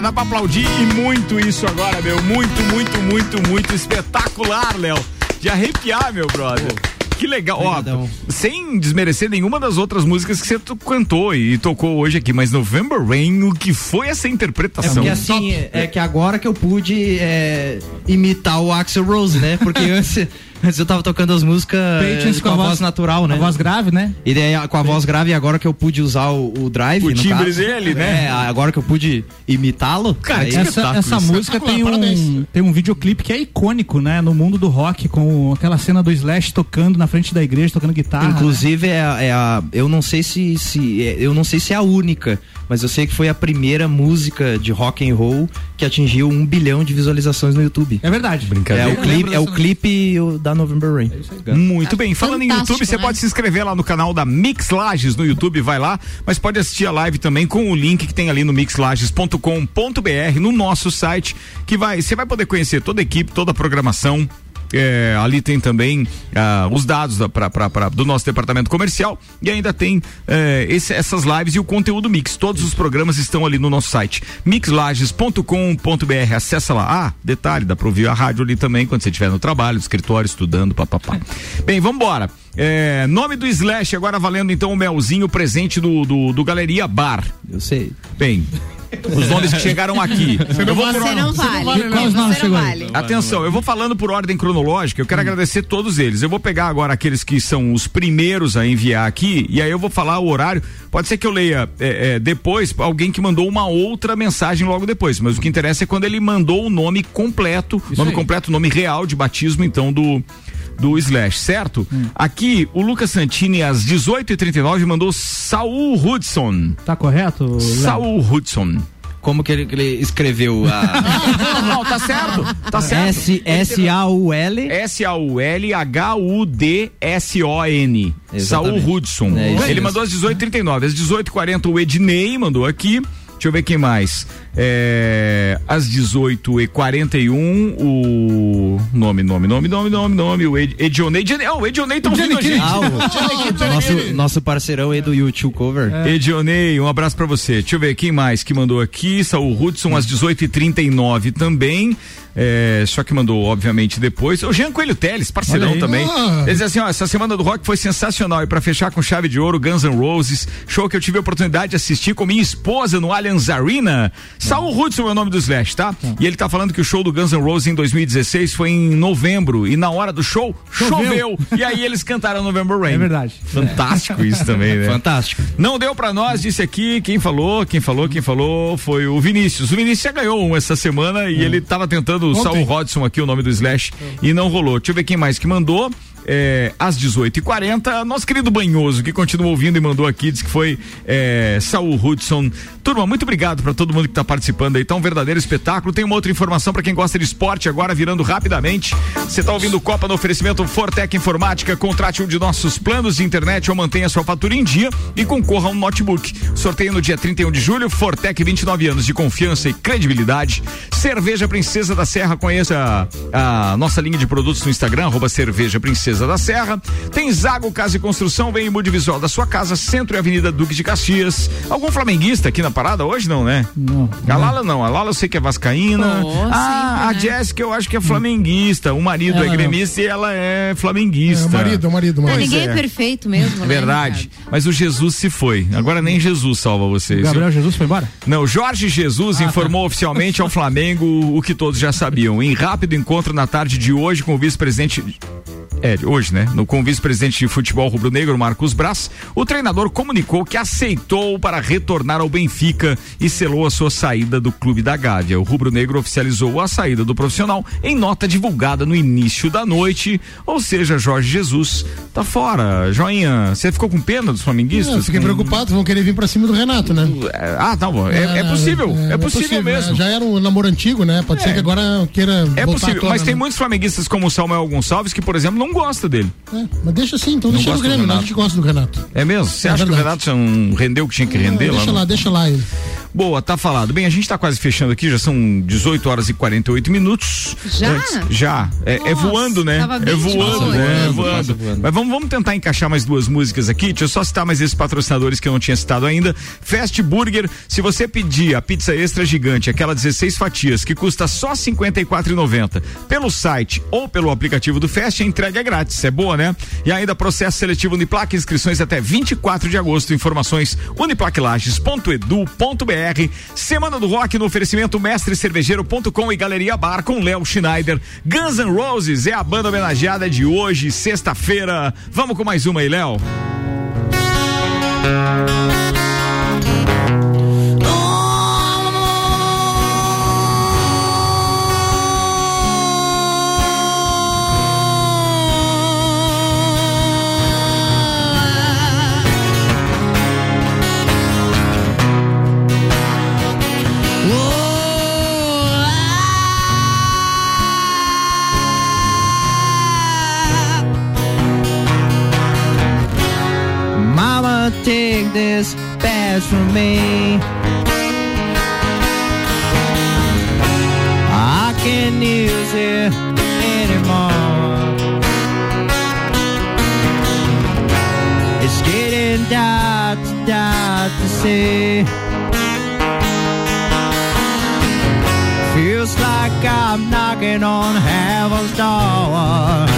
Cara, dá pra aplaudir e muito isso agora, meu. Muito, muito, muito, muito espetacular, Léo. De arrepiar, meu brother. Que legal, Obrigadão. ó, sem desmerecer nenhuma das outras músicas que você to- cantou e tocou hoje aqui, mas November Rain, o que foi essa É interpretação? porque assim, é que agora que eu pude é, imitar o Axel Rose, né? Porque *laughs* antes, antes eu tava tocando as músicas é, com a voz natural, né? A voz grave, né? E daí com a voz grave, agora que eu pude usar o, o drive. O timbre dele, né? É, agora que eu pude imitá-lo. Cara, aí- que Essa, essa isso. música tem um, tem um videoclipe que é icônico, né? No mundo do rock, com aquela cena do Slash tocando na frente da igreja, tocando guitarra. né? Inclusive é, a- é a, eu não sei se, se é- eu não sei se é a única, mas eu sei que foi a primeira música de rock and roll que atingiu um bilhão de visualizações no YouTube. É verdade. É o Eu clipe, é o dessa- clipe o- da November Rain. Muito bem. Falando em YouTube, você né? pode se inscrever lá no canal da Mix Lages no YouTube, vai lá, mas pode assistir a live também com o link que tem ali no mixlages.com.br no nosso site, que vai, você vai poder conhecer toda a equipe, toda a programação. É, ali tem também ah, os dados da, pra, pra- pra- do nosso departamento comercial e ainda tem é, esse- essas lives e o conteúdo mix. Todos os programas estão ali no nosso site mixlages.com.br. Acessa lá. Ah, detalhe, dá pra ouvir a rádio ali também quando você estiver no trabalho, no escritório, estudando, papapá. Bem, vamos embora. É, nome do Slash, agora valendo então o melzinho presente do, do, do Galeria Bar. Eu sei. Bem, os nomes que chegaram aqui. Eu vou por Você ordem- não vale. Nomes Você não chegou vale. Atenção, eu vou falando por ordem cronológica, eu quero agradecer todos eles. Eu vou pegar agora aqueles que são os primeiros a enviar aqui, e aí eu vou falar o horário. Pode ser que eu leia é, é, depois alguém que mandou uma outra mensagem logo depois, mas o que interessa é quando ele mandou o nome completo, nome aí. completo, nome real de batismo, então, do. Do Slash, certo? Aqui, o Lucas Santini, às 18h39, mandou Saul Hudson. Tá correto? Léo? Saul Hudson. Como que ele, ele escreveu a *laughs* Não, não, tá certo. Tá certo. S S A U L S-A-U-L-H-U-D-S-O-N. Saul. Hudson. É isso Ele mandou às 18h39. Às 18h40 o Ednei mandou aqui. Deixa eu ver quem mais. É, às 18h41 o nome, nome, nome, nome, nome, nome. O Ed, Edionei. Oh, o Edionei tá ouvindo a gente. Ah, o- nosso, nosso parceirão aí do YouTube Cover. Edionei, um abraço pra você. Deixa eu ver quem mais que mandou aqui. Saul Hudson, às 18h39 também. É, só que mandou, obviamente, depois. O Jean Coelho Teles, parceirão também. Ah. Ele diz assim: ó, essa semana do rock foi sensacional. E pra fechar com chave de ouro, Guns N' Roses. Show que eu tive a oportunidade de assistir com minha esposa no Allianz Arena. Saul Hudson é o nome do Slash, tá? E ele tá falando que o show do Guns N' Roses em 2016 foi em novembro. E na hora do show, choveu. Choveu. E aí eles cantaram November Rain. É verdade. Fantástico isso também, né? Fantástico. Não deu pra nós, disse aqui, quem falou, quem falou, quem falou foi o Vinícius. O Vinícius já ganhou um essa semana e ele tava tentando. Saul Rodson aqui, o nome do Slash, e não rolou. Deixa eu ver quem mais que mandou. É, às 18h40, nosso querido Banhoso, que continua ouvindo e mandou aqui, disse que foi é, Saul Hudson. Turma, muito obrigado pra todo mundo que tá participando aí. Tá um verdadeiro espetáculo. Tem uma outra informação pra quem gosta de esporte agora, virando rapidamente. Você tá ouvindo Copa no oferecimento Fortec Informática. Contrate um de nossos planos de internet ou mantenha sua fatura em dia e concorra a um notebook. Sorteio no dia 31 de julho. Fortec, 29 anos de confiança e credibilidade. Cerveja Princesa da Serra. Conheça a, a nossa linha de produtos no Instagram, arroba Cerveja Princesa da Serra. Tem Zago Casa e Construção, vem em mude visual da sua casa, Centro e Avenida Duque de Caxias. Algum flamenguista aqui na parada hoje não, né? Não. A Lala não, a Lala eu sei que é vascaína. Oh, ah, sempre, a né? Jéssica eu acho que é flamenguista. O marido Ela é não. gremista e ela é É, flamenguista. o marido, o marido, o Ah, marido. ninguém é. é. perfeito mesmo, É né, verdade. Mas o Jesus se foi. Agora nem Jesus salva vocês. Gabriel Jesus foi embora? Não, Jorge Jesus informou oficialmente ao Flamengo o que todos já sabiam. Em rápido encontro na tarde de hoje com o vice-presidente. É, hoje, né? No, com o vice-presidente de futebol rubro-negro, Marcos Braz, o treinador comunicou que aceitou para retornar ao Benfica e selou a sua saída do clube da Gávea. O rubro-negro oficializou a saída do profissional em nota divulgada no início da noite. Ou seja, Jorge Jesus tá fora. Joinha, você ficou com pena dos flamenguistas? Eu fiquei Com- preocupado, vão querer vir pra cima do Renato, né? É, Ah, tá bom. É, é possível. É, possível, mesmo. né? Já era um namoro antigo, né? Pode ser que agora queira É possível, tona, mas tem né? muitos flamenguistas como o Samuel Gonçalves que, por exemplo, não gosta dele. É, mas deixa assim, então Não deixa no Grêmio, né? a gente gosta do Renato. É mesmo? Você É acha que o verdade. Renato já não rendeu o que tinha que render É, lá? deixa no- lá, deixa lá ele. Boa, tá falado. Bem, a gente tá quase fechando aqui, já são 18 horas e 48 minutos. Já? Antes- já. É, é Nossa, voando, né? É voando, né? É Voando, passa voando. Mas vamos, vamos tentar encaixar mais duas músicas aqui. Deixa eu só citar mais esses patrocinadores que eu não tinha citado ainda. Fast Burger, se você pedir a pizza extra gigante, aquela 16 fatias, que custa só R$ 54,90 pelo site ou pelo aplicativo do Fast, a entrega é grátis. É boa, né? E ainda processo seletivo Uniplac, inscrições até 24 de agosto. Informações uniplaclages.edu.br. Semana do Rock no oferecimento mestrecervejeiro.com e Galeria Bar com Léo Schneider. Guns N' Roses é a banda homenageada de hoje, sexta-feira. Vamos com mais uma aí, Léo. This badge for me. I can't use it anymore. It's getting dark, dark to see. Feels like I'm knocking on heaven's door.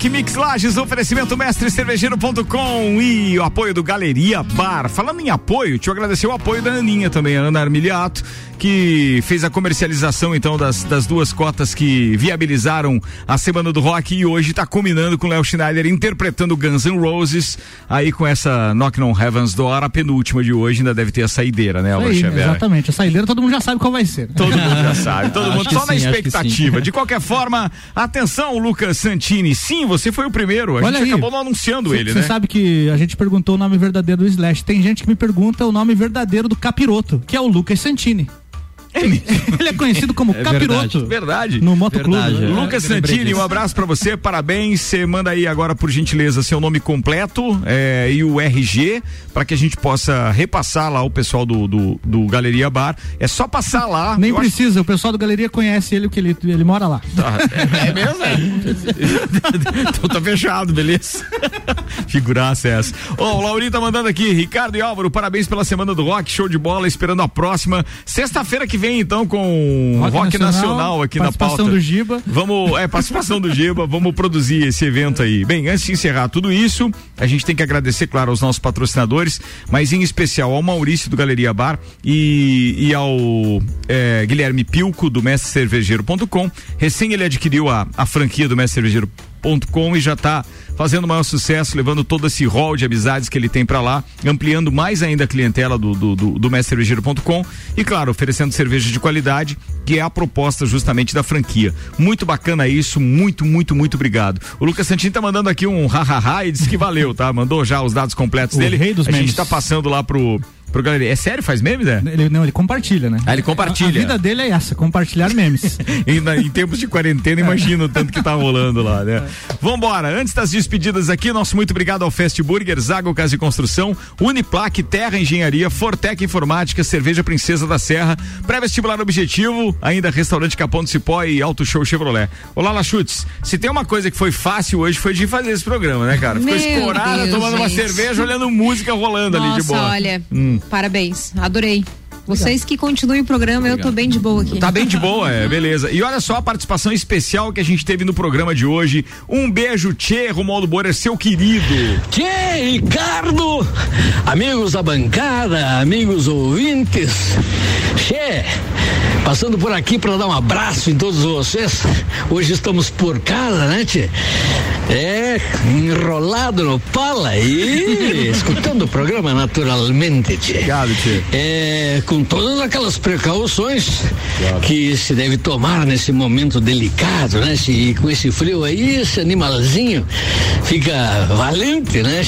Rock, Mix Lages, oferecimento mestrecervejeiro.com e o apoio do Galeria Bar. Falando em apoio, eu agradecer o apoio da Aninha também, Ana Armiliato, que fez a comercialização então das, das duas cotas que viabilizaram a Semana do Rock e hoje está combinando com o Léo Schneider interpretando Guns N' Roses aí com essa Knock on Heaven's Door, a penúltima de hoje, ainda deve ter a saideira, né, Xavier? exatamente. A saideira todo mundo já sabe qual vai ser. Todo mundo já *laughs* sabe, todo Acho mundo só na sim, que expectativa. De qualquer forma, atenção, Lucas Santini. Sim, você foi o primeiro. A Olha gente aí. acabou não anunciando ele, Você né? sabe que a gente perguntou o nome verdadeiro do Slash. Tem gente que me pergunta o nome verdadeiro do capiroto, que é o Lucas Santini. Ele é conhecido como *laughs* É capiroto. Verdade. No motoclube. É. Lucas Santini, um abraço pra você, parabéns. Você manda aí agora, por gentileza, seu nome completo é, e o RG, pra que a gente possa repassar lá o pessoal do, do, do Galeria Bar. É só passar lá. Nem eu acho- precisa, o pessoal do Galeria conhece ele, que ele, ele mora lá. Tá, é, é mesmo? É. *laughs* então tá fechado, beleza? Figuraça é essa. Ó, o Laurinho tá mandando aqui, Ricardo e Álvaro, parabéns pela semana do rock, show de bola, esperando a próxima. Sexta-feira que vem então com Rock, Rock Nacional, Nacional, aqui na participação pauta. do Giba. Vamos, é, participação do Giba, vamos produzir esse evento aí. Bem, antes de encerrar tudo isso, a gente tem que agradecer, claro, aos nossos patrocinadores, mas em especial ao Maurício do Galeria Bar e, e ao é, Guilherme Pilco do mestrecervejeiro.com. Recém ele adquiriu a, a franquia do Mestre Cervejeiro com e já está fazendo o maior sucesso, levando todo esse rol de amizades que ele tem para lá, ampliando mais ainda a clientela do, do, do, do mestrecervejeiro.com e, claro, oferecendo cerveja de qualidade, que é a proposta justamente da franquia. Muito bacana isso, muito, muito, muito obrigado. O Lucas Santini tá mandando aqui um hahaha e disse que valeu, tá? Mandou já os dados completos O dele. rei dos a gente memes. tá passando lá pro, pro galera. É sério? Faz meme, né? Ele, não, ele compartilha, né? Ah, ele compartilha. A, a vida dele é essa, compartilhar memes. *laughs* em, na- em tempos de quarentena, imagina o tanto que tá rolando lá, né? Vambora, antes das despedidas aqui, nosso muito obrigado ao Fast Burger, Zago Casa e Construção, Uniplaque, Terra Engenharia, Fortec Informática, Cerveja Princesa da Serra, Pré-Vestibular Objetivo, ainda Restaurante Capão do Cipó e Auto Show Chevrolet. Olá, Lachutes, se tem uma coisa que foi fácil hoje foi de fazer esse programa, né, cara? Ficou Meu escorada, Deus, tomando uma gente. cerveja, olhando música rolando ali de Nossa, boa. olha, Hum. Parabéns, adorei. Vocês que continuem o programa, eu tô bem de boa aqui. Tá bem de boa, é, beleza. E olha só a participação especial que a gente teve no programa de hoje. Um beijo, Tchê, Romualdo Borer, seu querido. Tchê, Ricardo, amigos da bancada, amigos ouvintes. Tchê, passando por aqui para dar um abraço em todos vocês. Hoje estamos por casa, né, Tchê? É, enrolado no pala e *laughs* escutando o programa naturalmente, Tchê. Obrigado, Tchê. É, com todas aquelas precauções que se deve tomar nesse momento delicado, né? Tchê? E com esse frio aí, esse animalzinho fica valente, né?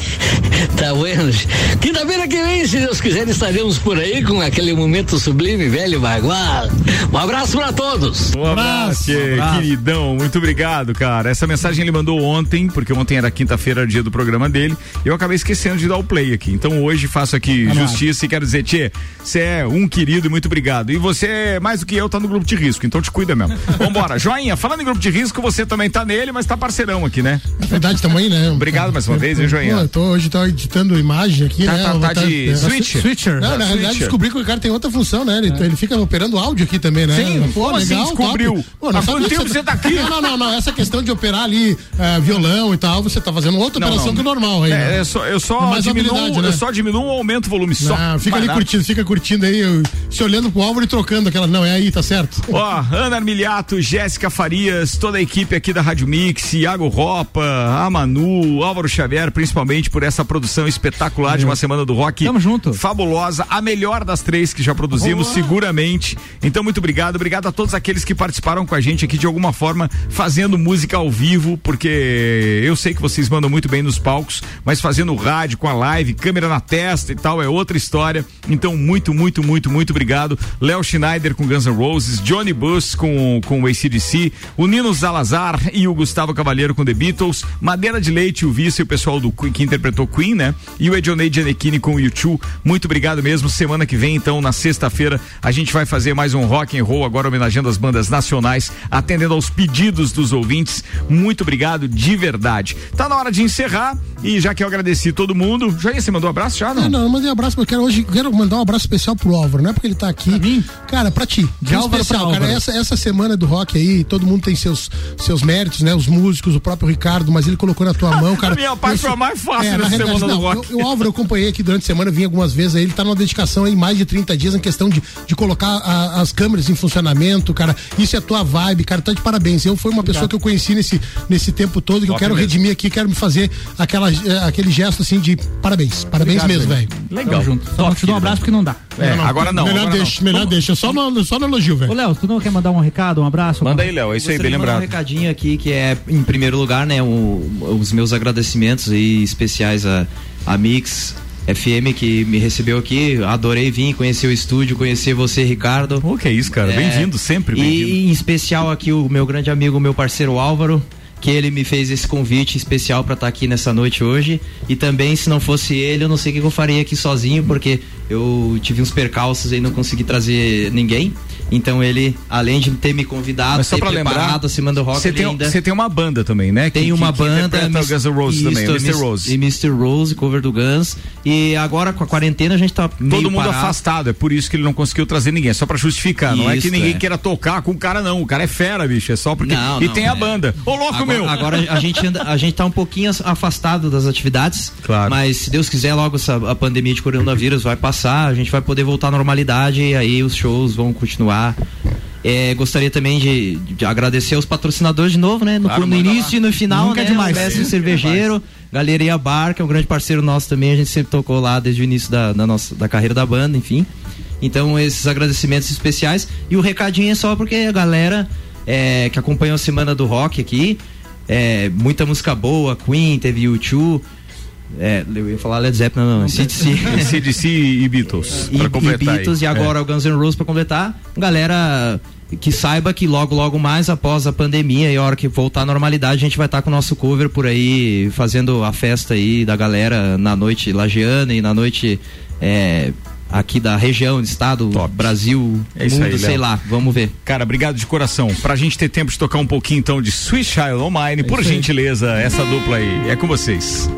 *laughs* tá bueno. Quinta-feira que vem, se Deus quiser, estaremos por aí com aquele momento sublime, velho bagual. Um abraço pra todos. Um abraço, Tchê, queridão, muito obrigado, cara. Essa mensagem ele mandou ontem, porque ontem era quinta-feira, dia do programa dele. Eu acabei esquecendo de dar o play aqui. Então hoje faço aqui Amado. justiça e quero dizer, Tchê, você é um querido e muito obrigado. E você, mais do que eu, tá no grupo de risco, então te cuida mesmo. *laughs* Vambora, joinha, falando em grupo de risco, você também tá nele, mas tá parceirão aqui, né? Na verdade, tamo aí, né? Obrigado mais uma vez, hein, joinha? Pô, eu tô, hoje tô editando imagem aqui, Tá- né? tá- Eu tá vou de é, switch? Switcher. Não, na Switcher. realidade descobri que o cara tem outra função, né? Ele, ele fica operando áudio aqui também, né? Sim, Pô, como assim legal, descobriu? top. Pô, Há não quanto que tempo você tá aqui? Não, *laughs* não, não, não. Essa questão de operar ali eh, violão e tal, você tá fazendo outra Não, operação não. que o normal aí. É, né? eu só, eu só diminuo, habilidade, né? eu só diminuo ou aumento o volume só. Não, fica ali curtindo, fica curtindo aí, se olhando pro Álvaro e trocando aquela. Não, é aí, tá certo? *laughs* Ó, Ana Armiliato, Jéssica Farias, toda a equipe aqui da Rádio Mix, Iago Ropa, a Manu, Álvaro Xavier, principalmente por essa produção espetacular de uma semana do rock. Tamo junto. Fabulosa, a melhor das três que já produzimos, seguramente. Então, muito obrigado. Obrigado a todos aqueles que participaram com a gente aqui de alguma forma, fazendo música ao vivo, porque eu sei que vocês mandam muito bem nos palcos, mas fazendo rádio com a live, câmera na testa e tal, é outra história. Então, muito, muito, muito, muito obrigado. Léo Schneider com Guns N' Roses, Johnny Bush com, com o ACDC, o Nino Zalazar e o Gustavo Cavalheiro com The Beatles, Madeira de Leite, o Vice e o pessoal do que interpretou Queen, né? E o Edionei Gianecchini com o YouTube. Muito obrigado mesmo. Semana que vem, então, na sexta-feira, a gente vai fazer mais um rock and roll, agora homenageando as bandas nacionais, atendendo aos pedidos dos ouvintes. Muito obrigado, de verdade. Tá na hora de encerrar e já que eu agradeci todo mundo, já ia, você mandou um abraço já, não? Não, não, eu mandei um abraço, quero hoje quero mandar um abraço especial pro Álvaro, não é porque ele tá aqui. Cara, pra ti. De Um Álvaro especial, pra cara. Álvaro. Essa, essa semana do rock aí, todo mundo tem seus, seus méritos, né? Os músicos, o próprio Ricardo, mas ele colocou na tua mão, cara. *laughs* A minha parte Esse- foi a mais fácil na nessa realidade, semana do não, rock. eu- O Álvaro, eu acompanhei aqui durante a semana, vim algumas vezes aí, ele tá numa dedicação aí, mais de 30 dias, em questão de, de colocar a- as câmeras em funcionamento, cara. Isso é a tua vibe, cara. Tá de parabéns. Eu fui uma pessoa que eu conheci nesse, nesse tempo todo, que eu Top quero mesmo. redimir aqui, quero me fazer aquela, eh, aquele gesto assim de parabéns. Parabéns Obrigado, mesmo, velho. Legal. Tamo junto. Só te dou um abraço porque não dá. É, agora não. Melhor agora não. deixa, melhor deixa. Só no, só no elogio, Ô, velho. Léo, tu não quer mandar um recado, um abraço? Manda aí, Léo, é isso aí, bem lembrado. Um recadinho aqui que é, em primeiro lugar, né, o- os meus agradecimentos aí especiais a, a Mix FM que me recebeu aqui. Adorei vir, conhecer o estúdio, conhecer você, Ricardo. Pô, que é isso, cara. É, Bem-vindo, sempre bem-vindo. E em especial aqui o meu grande amigo, meu parceiro Álvaro, que ele me fez esse convite especial para estar aqui nessa noite hoje. E também, se não fosse ele, eu não sei o que eu faria aqui sozinho, porque eu tive uns percalços e não consegui trazer ninguém. Então ele, além de ter me convidado, Mas só preparado lembrar, a semana do rock, você tem, ainda você tem uma banda também, né? tem Que- uma que, que banda interpreta o Guns N' Roses também, Isso, o Mr. Rose. E Mr. Rose, cover do Guns. E agora com a quarentena a gente tá meio Todo mundo parado. afastado, é por isso que ele não conseguiu trazer ninguém, é só pra justificar. não é que ninguém é. queira tocar com o cara, não. O cara é fera, bicho. É só porque. Não, e não, tem a é. banda. Ô, louco, agora, meu! Agora a gente, anda, a gente tá um pouquinho as- afastado das atividades. Claro. Mas se Deus quiser, logo essa, a pandemia de coronavírus vai passar, a gente vai poder voltar à normalidade e aí os shows vão continuar. É, gostaria também de, de agradecer aos patrocinadores de novo, né? No, Claro, no início lá. e no final, Nunca é né? demais. O Mestre é Cervejeiro, Galeria Bar, que é um grande parceiro nosso também, a gente sempre tocou lá desde o início da, da nossa da carreira da banda, enfim. Então, esses agradecimentos especiais. E o recadinho é só porque a galera é, que acompanhou a Semana do Rock aqui, é, muita música boa, Queen, teve U2. É, eu ia falar Led Zeppelin, não, não, CDC. CDC e Beatles. e, pra e completar aí. Beatles e agora o Guns N' Roses pra completar. Galera que saiba que logo, logo mais após a pandemia e a hora que voltar à normalidade, a gente vai estar com o nosso cover por aí, fazendo a festa aí da galera na noite lagiana e na noite é, aqui da região, estado, Brasil, É isso mundo, aí, sei lá, vamos ver. Cara, obrigado de coração. Pra gente ter tempo de tocar um pouquinho então de Swiss Child O' Mine, por aí. gentileza, essa dupla aí. É com vocês.